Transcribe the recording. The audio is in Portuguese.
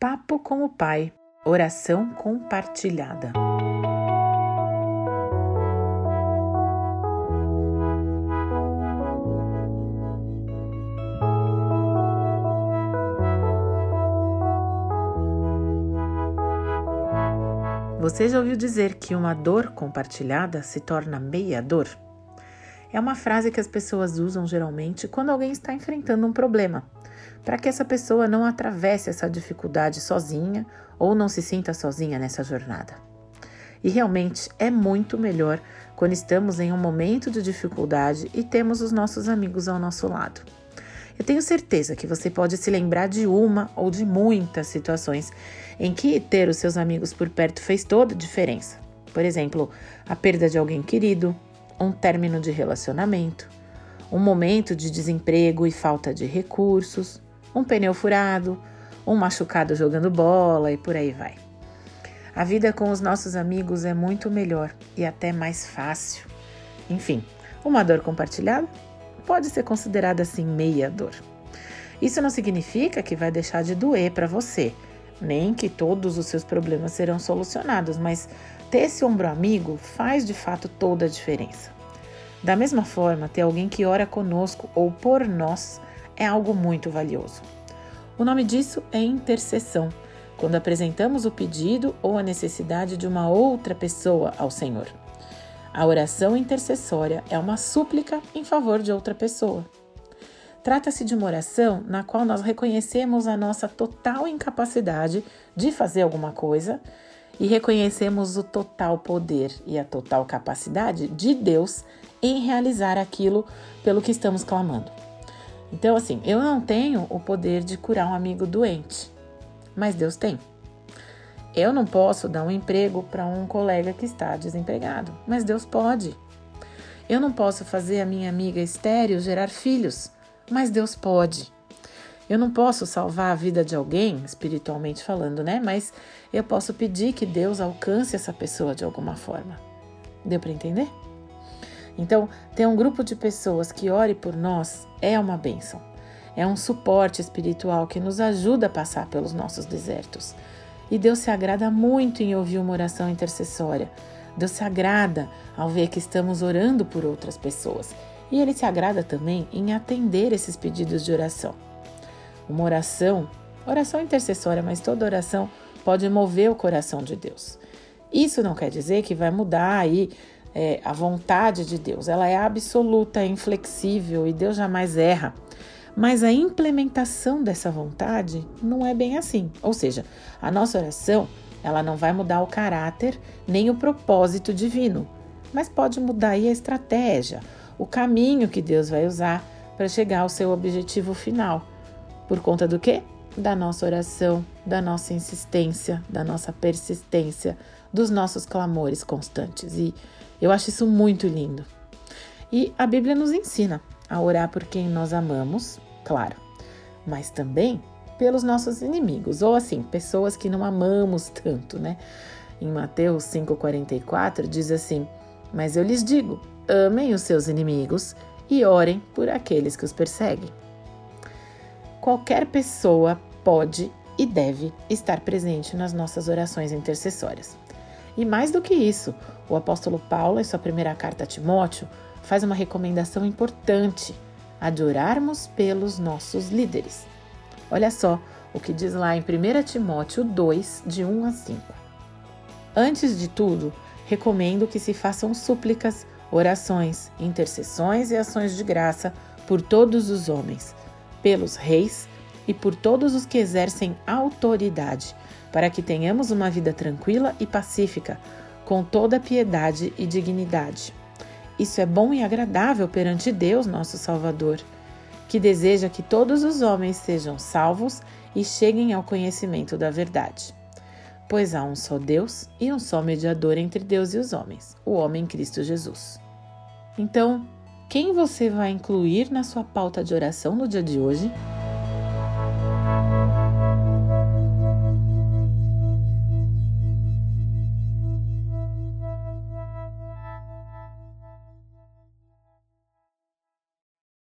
Papo com o Pai, oração compartilhada. Você já ouviu dizer que uma dor compartilhada se torna meia dor? É uma frase que as pessoas usam geralmente quando alguém está enfrentando um problema, para que essa pessoa não atravesse essa dificuldade sozinha ou não se sinta sozinha nessa jornada. E realmente é muito melhor quando estamos em um momento de dificuldade e temos os nossos amigos ao nosso lado. Eu tenho certeza que você pode se lembrar de uma ou de muitas situações em que ter os seus amigos por perto fez toda a diferença. Por exemplo, a perda de alguém querido, um término de relacionamento, um momento de desemprego e falta de recursos, um pneu furado, um machucado jogando bola e por aí vai. A vida com os nossos amigos é muito melhor e até mais fácil. Enfim, uma dor compartilhada pode ser considerada assim meia dor. Isso não significa que vai deixar de doer para você, nem que todos os seus problemas serão solucionados, mas ter esse ombro amigo faz de fato toda a diferença. Da mesma forma, ter alguém que ora conosco ou por nós é algo muito valioso. O nome disso é intercessão, quando apresentamos o pedido ou a necessidade de uma outra pessoa ao Senhor. A oração intercessória é uma súplica em favor de outra pessoa. Trata-se de uma oração na qual nós reconhecemos a nossa total incapacidade de fazer alguma coisa e reconhecemos o total poder e a total capacidade de Deus em realizar aquilo pelo que estamos clamando. Então, assim, eu não tenho o poder de curar um amigo doente, mas Deus tem. Eu não posso dar um emprego para um colega que está desempregado, mas Deus pode. Eu não posso fazer a minha amiga estéreo gerar filhos, mas Deus pode. Eu não posso salvar a vida de alguém, espiritualmente falando, né? Mas eu posso pedir que Deus alcance essa pessoa de alguma forma. Deu para entender? Então, ter um grupo de pessoas que ore por nós é uma bênção. É um suporte espiritual que nos ajuda a passar pelos nossos desertos. E Deus se agrada muito em ouvir uma oração intercessória. Deus se agrada ao ver que estamos orando por outras pessoas. E Ele se agrada também em atender esses pedidos de oração. Uma oração, oração intercessória, mas toda oração pode mover o coração de Deus. Isso não quer dizer que vai mudar aí é, a vontade de Deus. Ela é absoluta, é inflexível e Deus jamais erra. Mas a implementação dessa vontade não é bem assim. Ou seja, a nossa oração ela não vai mudar o caráter nem o propósito divino, mas pode mudar a estratégia, o caminho que Deus vai usar para chegar ao seu objetivo final. Por conta do quê? Da nossa oração, da nossa insistência, da nossa persistência, dos nossos clamores constantes. E eu acho isso muito lindo. E a Bíblia nos ensina a orar por quem nós amamos, claro, mas também pelos nossos inimigos, ou assim, pessoas que não amamos tanto, né? Em Mateus 5,44 diz assim: Mas eu lhes digo, amem os seus inimigos e orem por aqueles que os perseguem. Qualquer pessoa pode e deve estar presente nas nossas orações intercessórias. E mais do que isso, o apóstolo Paulo, em sua primeira carta a Timóteo, faz uma recomendação importante: a de orarmos pelos nossos líderes. Olha só o que diz lá em 1 Timóteo 2, de 1 a 5. Antes de tudo, recomendo que se façam súplicas, orações, intercessões e ações de graça por todos os homens pelos reis e por todos os que exercem autoridade, para que tenhamos uma vida tranquila e pacífica, com toda piedade e dignidade. Isso é bom e agradável perante Deus, nosso Salvador, que deseja que todos os homens sejam salvos e cheguem ao conhecimento da verdade. Pois há um só Deus e um só mediador entre Deus e os homens, o homem Cristo Jesus. Então, quem você vai incluir na sua pauta de oração no dia de hoje?